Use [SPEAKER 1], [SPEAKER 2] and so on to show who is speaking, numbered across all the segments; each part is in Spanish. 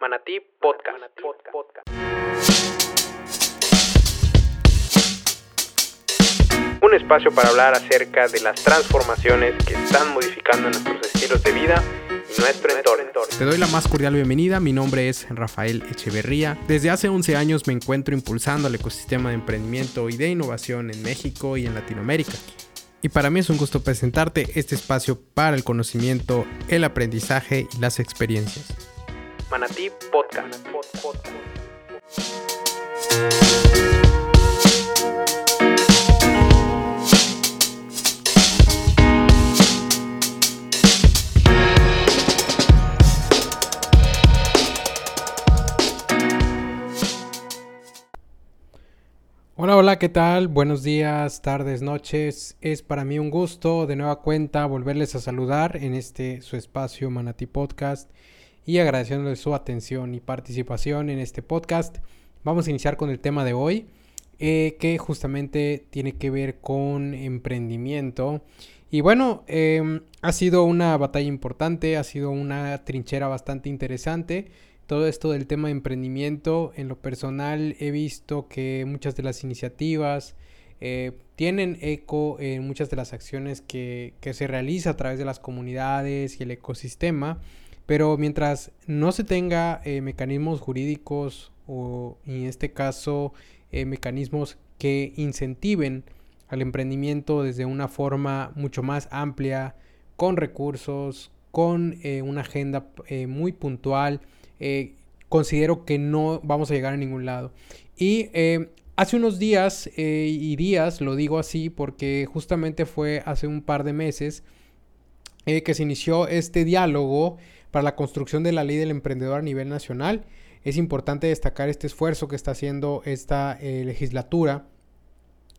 [SPEAKER 1] Manatí Podcast. Un espacio para hablar acerca de las transformaciones que están modificando nuestros estilos de vida y nuestro entorno.
[SPEAKER 2] Te doy la más cordial bienvenida, mi nombre es Rafael Echeverría. Desde hace 11 años me encuentro impulsando el ecosistema de emprendimiento y de innovación en México y en Latinoamérica. Y para mí es un gusto presentarte este espacio para el conocimiento, el aprendizaje y las experiencias.
[SPEAKER 1] Manatí Podcast.
[SPEAKER 2] Hola, hola, ¿qué tal? Buenos días, tardes, noches. Es para mí un gusto de nueva cuenta volverles a saludar en este su espacio Manatí Podcast y agradeciéndoles su atención y participación en este podcast. Vamos a iniciar con el tema de hoy, eh, que justamente tiene que ver con emprendimiento. Y bueno, em, ha sido una batalla importante, ha sido una trinchera bastante interesante. Todo esto del tema de emprendimiento, en lo personal he visto que muchas de las iniciativas eh, tienen eco en muchas de las acciones que, que se realiza a través de las comunidades y el ecosistema. Pero mientras no se tenga eh, mecanismos jurídicos o en este caso eh, mecanismos que incentiven al emprendimiento desde una forma mucho más amplia, con recursos, con eh, una agenda muy puntual, considero que no vamos a llegar a ningún lado. Y hace unos días y días, lo digo así porque justamente fue hace un par de meses que se inició este diálogo para la construcción de la ley del emprendedor a nivel nacional. Es importante destacar este esfuerzo que está haciendo esta eh, legislatura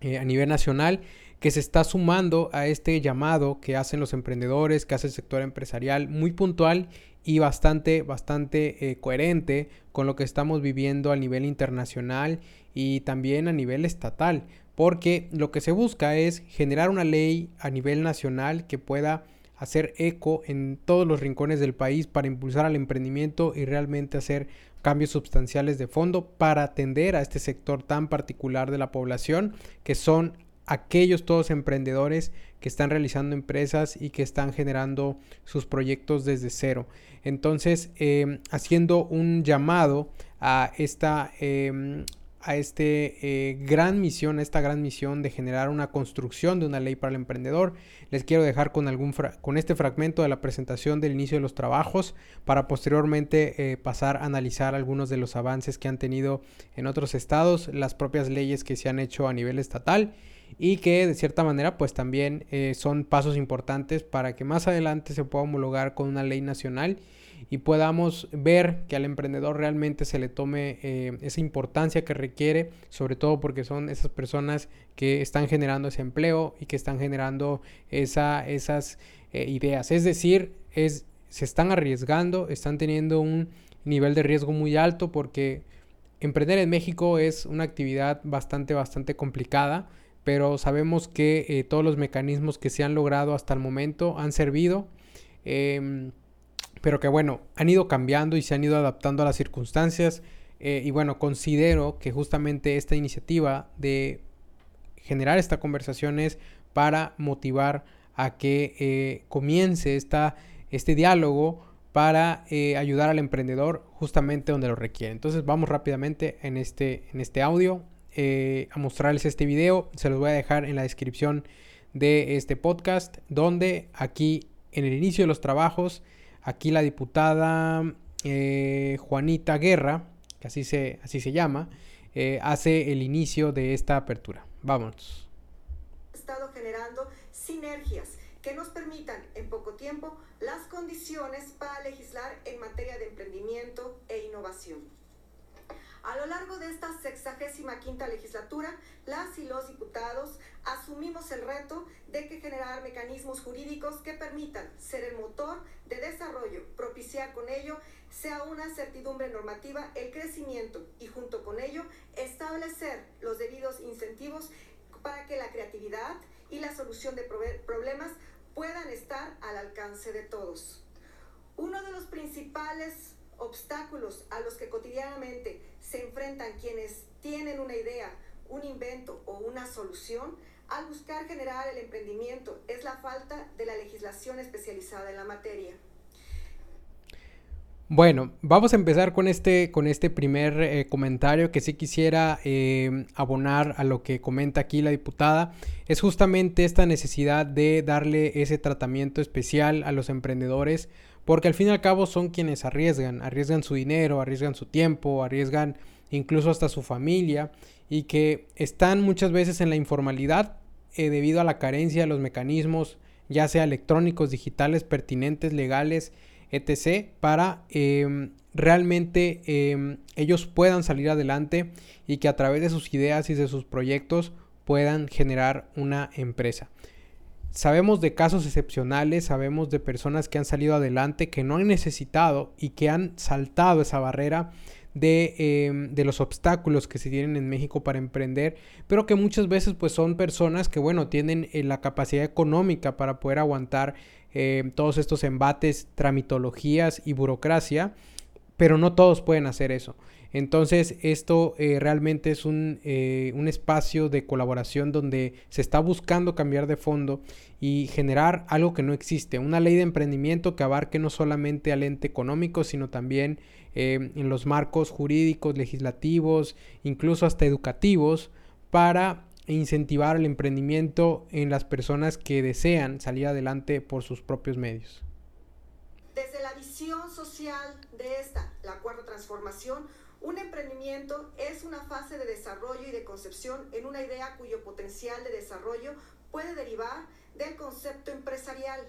[SPEAKER 2] eh, a nivel nacional que se está sumando a este llamado que hacen los emprendedores, que hace el sector empresarial, muy puntual y bastante, bastante eh, coherente con lo que estamos viviendo a nivel internacional y también a nivel estatal, porque lo que se busca es generar una ley a nivel nacional que pueda hacer eco en todos los rincones del país para impulsar al emprendimiento y realmente hacer cambios sustanciales de fondo para atender a este sector tan particular de la población que son aquellos todos emprendedores que están realizando empresas y que están generando sus proyectos desde cero. Entonces, eh, haciendo un llamado a esta eh, a este eh, gran misión, a esta gran misión de generar una construcción de una ley para el emprendedor. Les quiero dejar con, algún con este fragmento de la presentación del inicio de los trabajos para posteriormente eh, pasar a analizar algunos de los avances que han tenido en otros estados, las propias leyes que se han hecho a nivel estatal y que de cierta manera pues también eh, son pasos importantes para que más adelante se pueda homologar con una ley nacional y podamos ver que al emprendedor realmente se le tome eh, esa importancia que requiere, sobre todo porque son esas personas que están generando ese empleo y que están generando esa, esas eh, ideas. Es decir, es, se están arriesgando, están teniendo un nivel de riesgo muy alto porque emprender en México es una actividad bastante, bastante complicada pero sabemos que eh, todos los mecanismos que se han logrado hasta el momento han servido. Em, pero que bueno, han ido cambiando y se han ido adaptando a las circunstancias. Eh, y bueno, considero que justamente esta iniciativa de generar esta conversación es para motivar a que eh, comience esta, este diálogo para eh, ayudar al emprendedor justamente donde lo requiere. Entonces vamos rápidamente en este, en este audio a mostrarles este video. Se los voy a dejar en la descripción de este podcast, donde aquí en el inicio de los trabajos Aquí la diputada eh, Juanita Guerra, que así se, así se llama, eh, hace el inicio de esta apertura. Vámonos.
[SPEAKER 3] Estado generando sinergias que nos permitan en poco tiempo las condiciones para legislar en materia de emprendimiento e innovación. A lo largo de esta sexagésima quinta legislatura, las y los diputados asumimos el reto de que generar mecanismos jurídicos que permitan ser el motor de desarrollo, propiciar con ello sea una certidumbre normativa el crecimiento y junto con ello establecer los debidos incentivos para que la creatividad y la solución de problemas puedan estar al alcance de todos. Uno de los principales obstáculos a los que cotidianamente se enfrentan quienes tienen una idea, un invento o una solución, al buscar generar el emprendimiento es la falta de la legislación especializada en la materia.
[SPEAKER 2] Bueno, vamos a empezar con este, con este primer eh, comentario que sí quisiera eh, abonar a lo que comenta aquí la diputada. Es justamente esta necesidad de darle ese tratamiento especial a los emprendedores, porque al fin y al cabo son quienes arriesgan, arriesgan su dinero, arriesgan su tiempo, arriesgan incluso hasta su familia y que están muchas veces en la informalidad eh, debido a la carencia de los mecanismos, ya sea electrónicos, digitales, pertinentes, legales, etc., para em, realmente em, ellos puedan salir adelante y que a través de sus ideas y de sus proyectos puedan generar una empresa. Sabemos de casos excepcionales, sabemos de personas que han salido adelante, que no han necesitado y que han saltado esa barrera de, em, de, los obstáculos que se tienen en México para emprender, pero que muchas veces pues son personas que bueno, tienen eh, la capacidad económica para poder aguantar em, todos estos embates, tramitologías y burocracia, pero no todos pueden hacer eso. Entonces esto eh, realmente es un, eh, un, espacio de colaboración donde se está buscando cambiar de fondo y generar algo que no existe, una ley de emprendimiento que abarque no solamente al ente económico, sino también eh, en los marcos jurídicos, legislativos, incluso hasta educativos, para incentivar el emprendimiento en las personas que desean salir adelante por sus propios medios.
[SPEAKER 3] Desde la visión social de esta, la cuarta transformación, un emprendimiento es una fase de desarrollo y de concepción en una idea cuyo potencial de desarrollo puede derivar del concepto empresarial.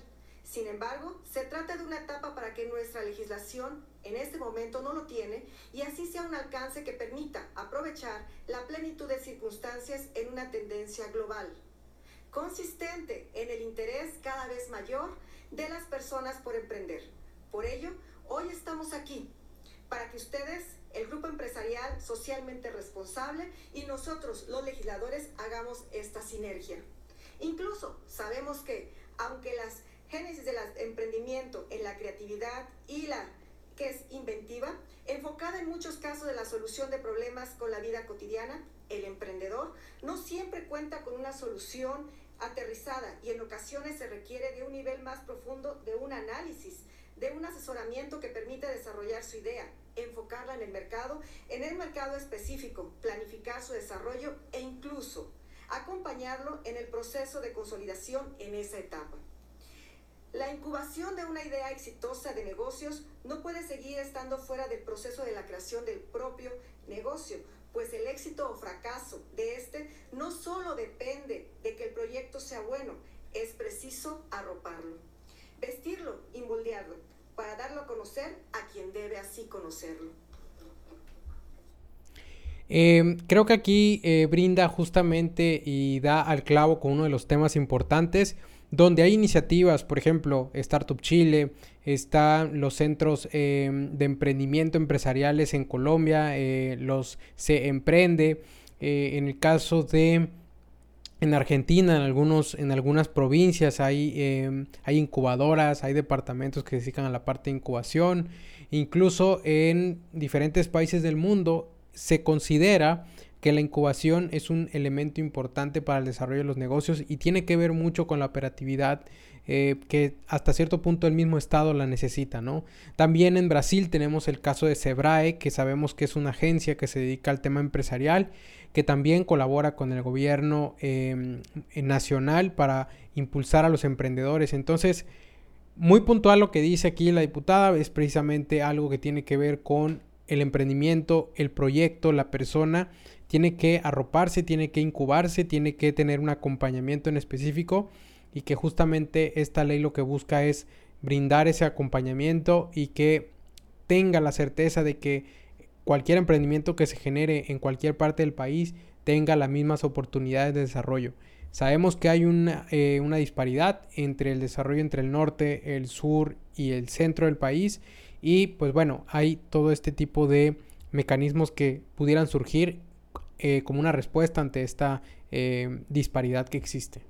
[SPEAKER 3] Sin embargo, se trata de una etapa para que nuestra legislación en este momento no lo tiene y así sea un alcance que permita aprovechar la plenitud de circunstancias en una tendencia global, consistente en el interés cada vez mayor de las personas por emprender. Por ello, hoy estamos aquí para que ustedes el grupo empresarial socialmente responsable y nosotros los legisladores hagamos esta sinergia. Incluso sabemos que aunque las génesis del emprendimiento en la creatividad y la que es inventiva, enfocada en muchos casos de la solución de problemas con la vida cotidiana, el emprendedor no siempre cuenta con una solución aterrizada y en ocasiones se requiere de un nivel más profundo de un análisis, de un asesoramiento que permite desarrollar su idea, enfocarla en el mercado, en el mercado específico, planificar su desarrollo e incluso acompañarlo en el proceso de consolidación en esa etapa. La incubación de una idea exitosa de negocios no puede seguir estando fuera del proceso de la creación del propio negocio, pues el éxito o fracaso de este no solo depende de que el proyecto sea bueno, es preciso arroparlo, vestirlo y para darlo a conocer a quien debe así conocerlo.
[SPEAKER 2] Em, creo que aquí eh, brinda justamente y da al clavo con uno de los temas importantes donde hay iniciativas, por ejemplo, Startup Chile, están los centros em, de emprendimiento empresariales en Colombia, eh, los Se Emprende, eh, en el caso de en Argentina, en, algunos, en algunas provincias hay, em, hay incubadoras, hay departamentos que se dedican a la parte de incubación. Incluso en diferentes países del mundo se considera que la incubación es un elemento importante para el desarrollo de los negocios y tiene que ver mucho con la operatividad eh, que hasta cierto punto el mismo Estado la necesita, ¿no? También en Brasil tenemos el caso de Sebrae, que sabemos que es una agencia que se dedica al tema empresarial que también colabora con el gobierno em, nacional para impulsar a los emprendedores. Entonces, muy puntual lo que dice aquí la diputada es precisamente algo que tiene que ver con el emprendimiento, el proyecto, la persona, tiene que arroparse, tiene que incubarse, tiene que tener un acompañamiento en específico y que justamente esta ley lo que busca es brindar ese acompañamiento y que tenga la certeza de que cualquier emprendimiento que se genere en cualquier parte del país tenga las mismas oportunidades de desarrollo. Sabemos que hay una, eh, una, disparidad entre el desarrollo entre el norte, el sur y el centro del país y pues bueno, hay todo este tipo de mecanismos que pudieran surgir eh, como una respuesta ante esta eh, disparidad que existe.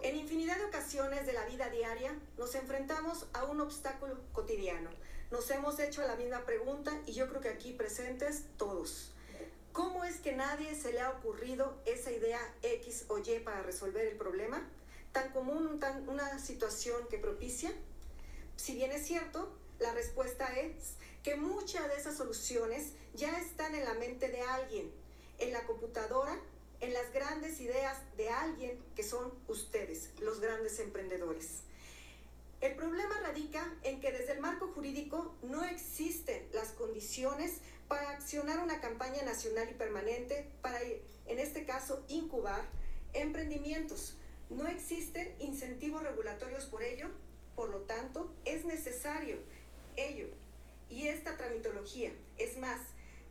[SPEAKER 3] En infinidad de ocasiones de la vida diaria nos enfrentamos a un obstáculo cotidiano. Nos hemos hecho la misma pregunta y yo creo que aquí presentes todos. ¿Cómo es que nadie se le ha ocurrido esa idea X o Y para resolver el problema? Tan común, tan, una situación que propicia. Si bien es cierto, la respuesta es que muchas de esas soluciones ya están en la mente de alguien, en la computadora, en las grandes ideas de alguien que son ustedes, los grandes emprendedores. El problema radica en que desde el marco jurídico no existen las condiciones para accionar una campaña nacional y permanente para, en este caso, incubar emprendimientos. No existen incentivos regulatorios por ello, por lo tanto, es necesario ello y esta tramitología. Es más,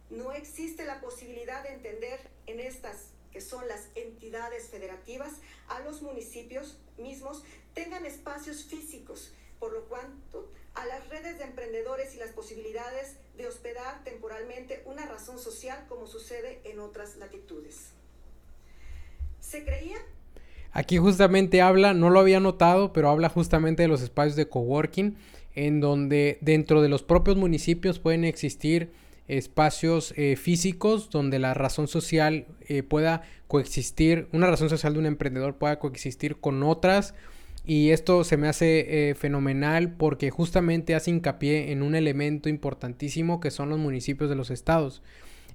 [SPEAKER 3] no existe la posibilidad de entender en estas que son las entidades federativas, a los municipios mismos tengan espacios físicos, por lo cuanto a las redes de emprendedores y las posibilidades de hospedar temporalmente una razón social como sucede en otras latitudes. ¿Se creía?
[SPEAKER 2] Aquí justamente habla, no lo había notado, pero habla justamente de los espacios de coworking, en donde dentro de los propios municipios pueden existir espacios eh, físicos donde la razón social eh, pueda coexistir, una razón social de un emprendedor pueda coexistir con otras. Y esto se me hace eh, fenomenal porque justamente hace hincapié en un elemento importantísimo que son los municipios de los estados.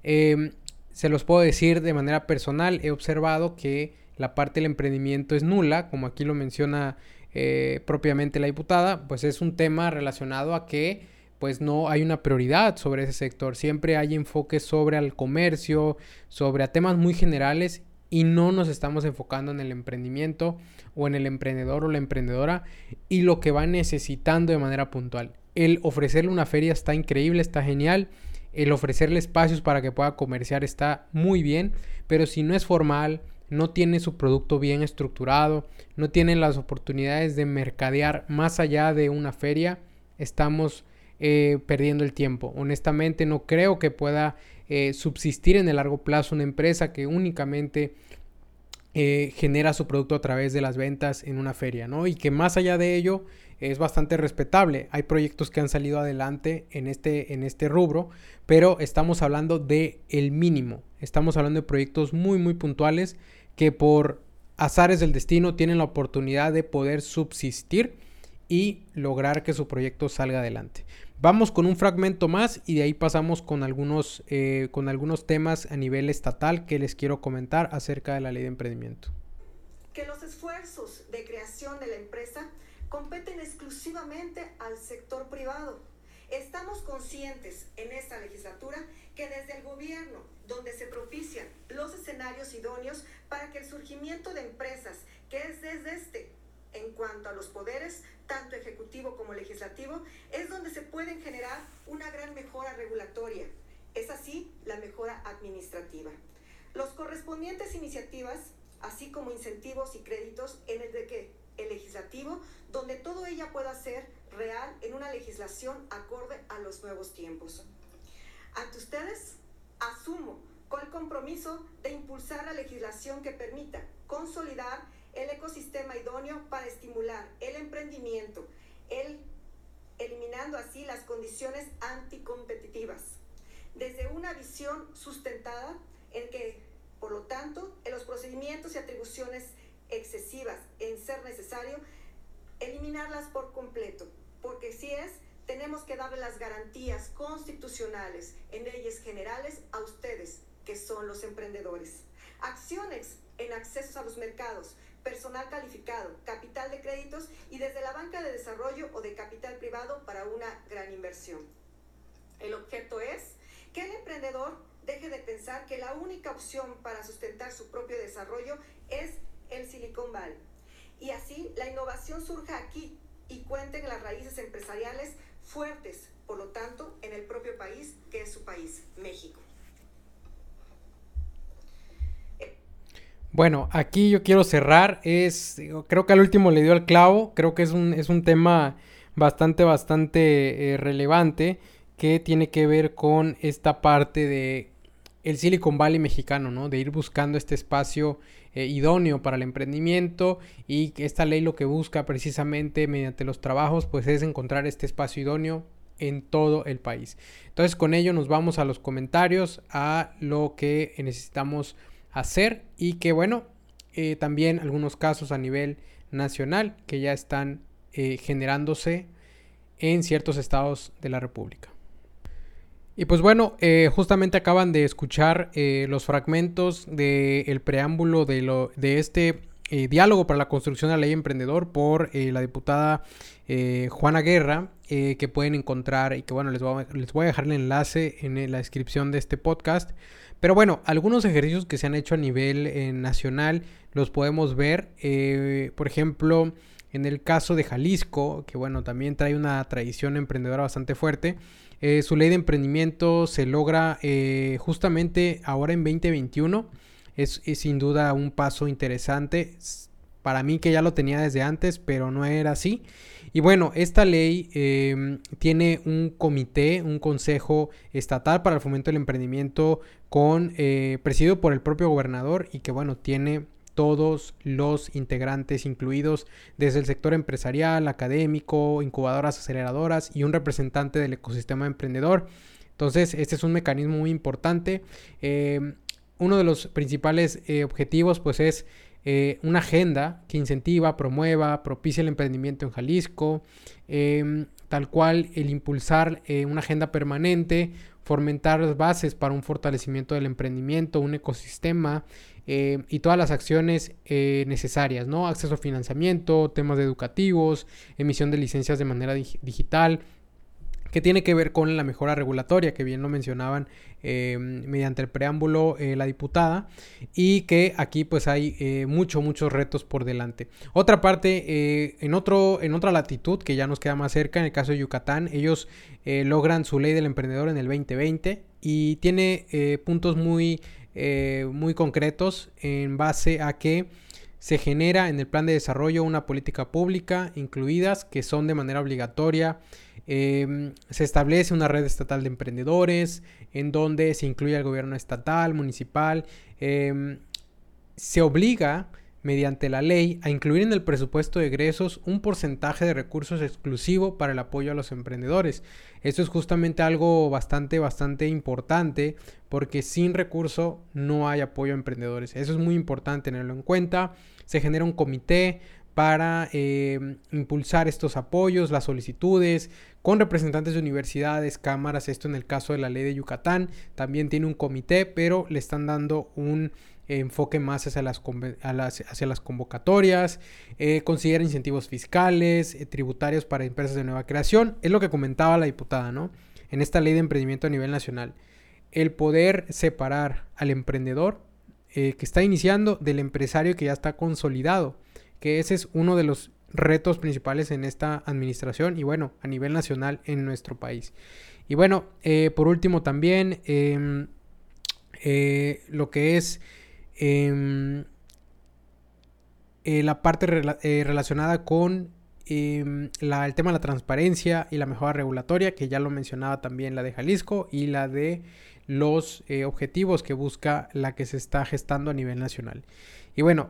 [SPEAKER 2] Em, se los puedo decir de manera personal, he observado que la parte del emprendimiento es nula, como aquí lo menciona propiamente la diputada, pues es un tema relacionado a que pues no hay una prioridad sobre ese sector. Siempre hay enfoques sobre el comercio, sobre temas muy generales y no nos estamos enfocando en el emprendimiento o en el emprendedor o la emprendedora y lo que va necesitando de manera puntual. El ofrecerle una feria está increíble, está genial. El ofrecerle espacios para que pueda comerciar está muy bien, pero si no es formal, no tiene su producto bien estructurado, no tiene las oportunidades de mercadear más allá de una feria, estamos eh, perdiendo el tiempo. Honestamente no creo que pueda eh, subsistir en el largo plazo una empresa que únicamente eh, genera su producto a través de las ventas en una feria, ¿no? Y que más allá de ello es bastante respetable. Hay proyectos que han salido adelante en este, en este rubro, pero estamos hablando de el mínimo. Estamos hablando de proyectos muy, muy puntuales que por azares del destino tienen la oportunidad de poder subsistir y lograr que su proyecto salga adelante. Vamos con un fragmento más y de ahí pasamos con algunos, eh, con algunos temas a nivel estatal que les quiero comentar acerca de la ley de emprendimiento.
[SPEAKER 3] Que los esfuerzos de creación de la empresa competen exclusivamente al sector privado. Estamos conscientes en esta legislatura que desde el gobierno, donde se propician los escenarios idóneos para que el surgimiento de empresas, que es desde este en cuanto a los poderes, tanto ejecutivo como legislativo, es donde se pueden generar una gran mejora regulatoria. Es así la mejora administrativa. Los correspondientes iniciativas, así como incentivos y créditos en el de que el legislativo, donde todo ella pueda ser real en una legislación acorde a los nuevos tiempos. Ante ustedes, asumo con el compromiso de impulsar la legislación que permita consolidar el ecosistema idóneo para estimular el emprendimiento, el, eliminando así las condiciones anticompetitivas, desde una visión sustentada en que, por lo tanto, en los procedimientos y atribuciones excesivas, en ser necesario, eliminarlas por completo, porque si es, tenemos que darle las garantías constitucionales en leyes generales a ustedes, que son los emprendedores. Acciones en accesos a los mercados, personal calificado, capital de créditos y desde la banca de desarrollo o de capital privado para una gran inversión. El objeto es que el emprendedor deje de pensar que la única opción para sustentar su propio desarrollo es el Silicon Valley. Y así la innovación surja aquí y cuenten las raíces empresariales fuertes, por lo tanto, en el propio país que es su país, México.
[SPEAKER 2] Bueno, aquí yo quiero cerrar. Es, creo que al último le dio el clavo. Creo que es un, es un tema bastante, bastante eh, relevante que tiene que ver con esta parte de el Silicon Valley mexicano, ¿no? De ir buscando este espacio eh, idóneo para el emprendimiento y esta ley lo que busca precisamente mediante los trabajos pues es encontrar este espacio idóneo en todo el país. Entonces con ello nos vamos a los comentarios, a lo que necesitamos hacer y que bueno, eh, también algunos casos a nivel nacional que ya están eh, generándose en ciertos estados de la República. Y pues bueno, eh, justamente acaban de escuchar los fragmentos del preámbulo de, lo, de este diálogo para la construcción de la ley emprendedor por la diputada Juana Guerra, que pueden encontrar y que bueno, les voy, a, les voy a dejar el enlace en la descripción de este podcast. Pero bueno, algunos ejercicios que se han hecho a nivel eh, nacional los podemos ver. Eh, por ejemplo, en el caso de Jalisco, que bueno, también trae una tradición emprendedora bastante fuerte. Eh, su ley de emprendimiento se logra justamente ahora en 2021. Es, es, sin duda un paso interesante. Para mí que ya lo tenía desde antes, pero no era así. Y bueno, esta ley em, tiene un comité, un consejo estatal para el fomento del emprendimiento con eh, presidido por el propio gobernador y que bueno, tiene todos los integrantes incluidos desde el sector empresarial, académico, incubadoras, aceleradoras y un representante del ecosistema emprendedor. Entonces, este es un mecanismo muy importante. Em, uno de los principales eh, objetivos pues es eh, una agenda que incentiva, promueva, propicia el emprendimiento en Jalisco, em, tal cual el impulsar eh, una agenda permanente, fomentar las bases para un fortalecimiento del emprendimiento, un ecosistema eh, y todas las acciones necesarias, ¿no? Acceso a financiamiento, temas educativos, emisión de licencias de manera digital, que tiene que ver con la mejora regulatoria, que bien lo mencionaban eh, mediante el preámbulo eh, la diputada, y que aquí pues hay eh, muchos, muchos retos por delante. Otra parte, en, otro, en otra latitud, que ya nos queda más cerca, en el caso de Yucatán, ellos logran su ley del emprendedor en el 2020 y tiene puntos muy, muy concretos en base a que se genera en el plan de desarrollo una política pública incluidas que son de manera obligatoria Em, se establece una red estatal de emprendedores en donde se incluye al gobierno estatal, municipal. Em, se obliga mediante la ley a incluir en el presupuesto de egresos un porcentaje de recursos exclusivo para el apoyo a los emprendedores. Esto es justamente algo bastante, bastante importante porque sin recurso no hay apoyo a emprendedores. Eso es muy importante tenerlo en cuenta. Se genera un comité para em, impulsar estos apoyos, las solicitudes, con representantes de universidades, cámaras, esto en el caso de la ley de Yucatán, también tiene un comité, pero le están dando un enfoque más hacia las, hacia las convocatorias, eh, considera incentivos fiscales, eh, tributarios para empresas de nueva creación, es lo que comentaba la diputada, ¿no? En esta ley de emprendimiento a nivel nacional, el poder separar al emprendedor eh, que está iniciando del empresario que ya está consolidado que ese es uno de los retos principales en esta administración y bueno, a nivel nacional en nuestro país. Y bueno, eh, por último también em, eh, lo que es em, eh, la parte relacionada con em, el tema de la transparencia y la mejora regulatoria, que ya lo mencionaba también la de Jalisco y la de los objetivos que busca la que se está gestando a nivel nacional. Y bueno,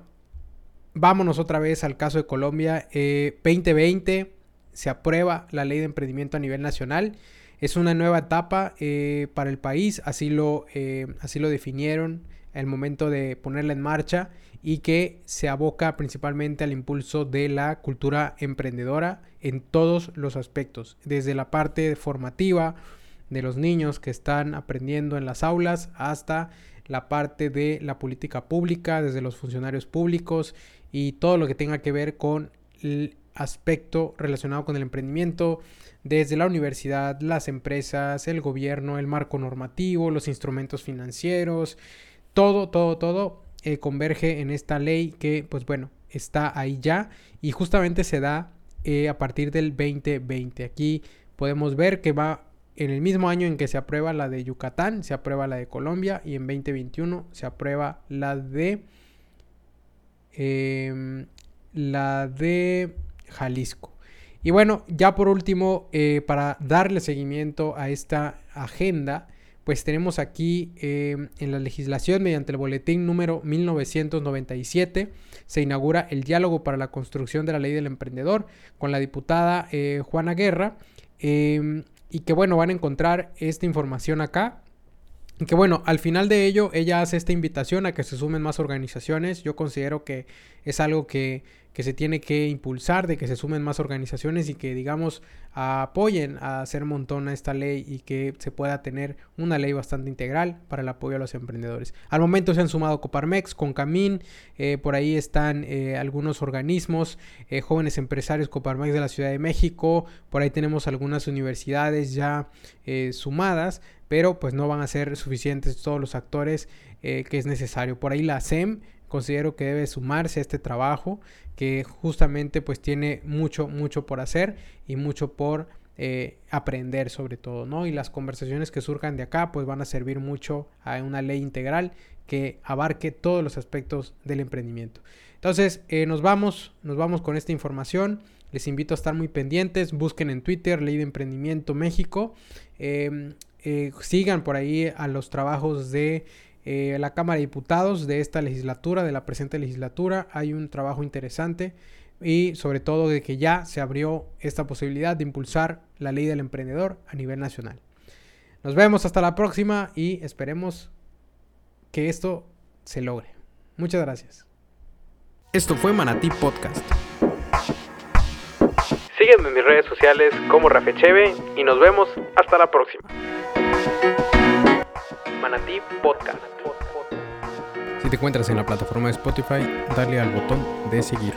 [SPEAKER 2] vámonos otra vez al caso de Colombia. 2020 eh, se aprueba la ley de emprendimiento a nivel nacional. Es una nueva etapa eh, para el país, así lo, eh, así lo definieron el momento de ponerla en marcha y que se aboca principalmente al impulso de la cultura emprendedora en todos los aspectos, desde la parte formativa de los niños que están aprendiendo en las aulas hasta la parte de la política pública, desde los funcionarios públicos y todo lo que tenga que ver con el aspecto relacionado con el emprendimiento, desde la universidad, las empresas, el gobierno, el marco normativo, los instrumentos financieros, todo, todo, todo eh, converge en esta ley que, pues bueno, está ahí ya y justamente se da eh, a partir del 2020. Aquí podemos ver que va en el mismo año en que se aprueba la de Yucatán, se aprueba la de Colombia y en 2021 se aprueba la de Em, la de Jalisco. Y bueno, ya por último, eh, para darle seguimiento a esta agenda, pues tenemos aquí eh, en la legislación mediante el boletín número 1997 se inaugura el diálogo para la construcción de la ley del emprendedor con la diputada eh, Juana Guerra em, y que bueno van a encontrar esta información acá y que bueno, al final de ello ella hace esta invitación a que se sumen más organizaciones. Yo considero que es algo que, que se tiene que impulsar, de que se sumen más organizaciones y que digamos apoyen a hacer montón a esta ley y que se pueda tener una ley bastante integral para el apoyo a los emprendedores. Al momento se han sumado Coparmex, con Camín, eh, por ahí están eh, algunos organismos, eh, jóvenes empresarios Coparmex de la Ciudad de México, por ahí tenemos algunas universidades ya sumadas pero pues no van a ser suficientes todos los actores eh, que es necesario. Por ahí la SEM considero que debe sumarse a este trabajo que justamente pues tiene mucho, mucho por hacer y mucho por eh, aprender sobre todo, ¿no? Y las conversaciones que surjan de acá pues van a servir mucho a una ley integral que abarque todos los aspectos del emprendimiento. Entonces, eh, nos vamos, nos vamos con esta información. Les invito a estar muy pendientes. Busquen en Twitter Ley de Emprendimiento México. Em, eh, sigan por ahí a los trabajos de eh, la Cámara de Diputados de esta legislatura, de la presente legislatura. Hay un trabajo interesante y sobre todo de que ya se abrió esta posibilidad de impulsar la ley del emprendedor a nivel nacional. Nos vemos hasta la próxima y esperemos que esto se logre. Muchas gracias.
[SPEAKER 1] Esto fue Manatí Podcast. Sígueme en mis redes sociales como Rafecheve y nos vemos hasta la próxima. Podcast.
[SPEAKER 2] Si te encuentras en la plataforma de Spotify, dale al botón de seguir.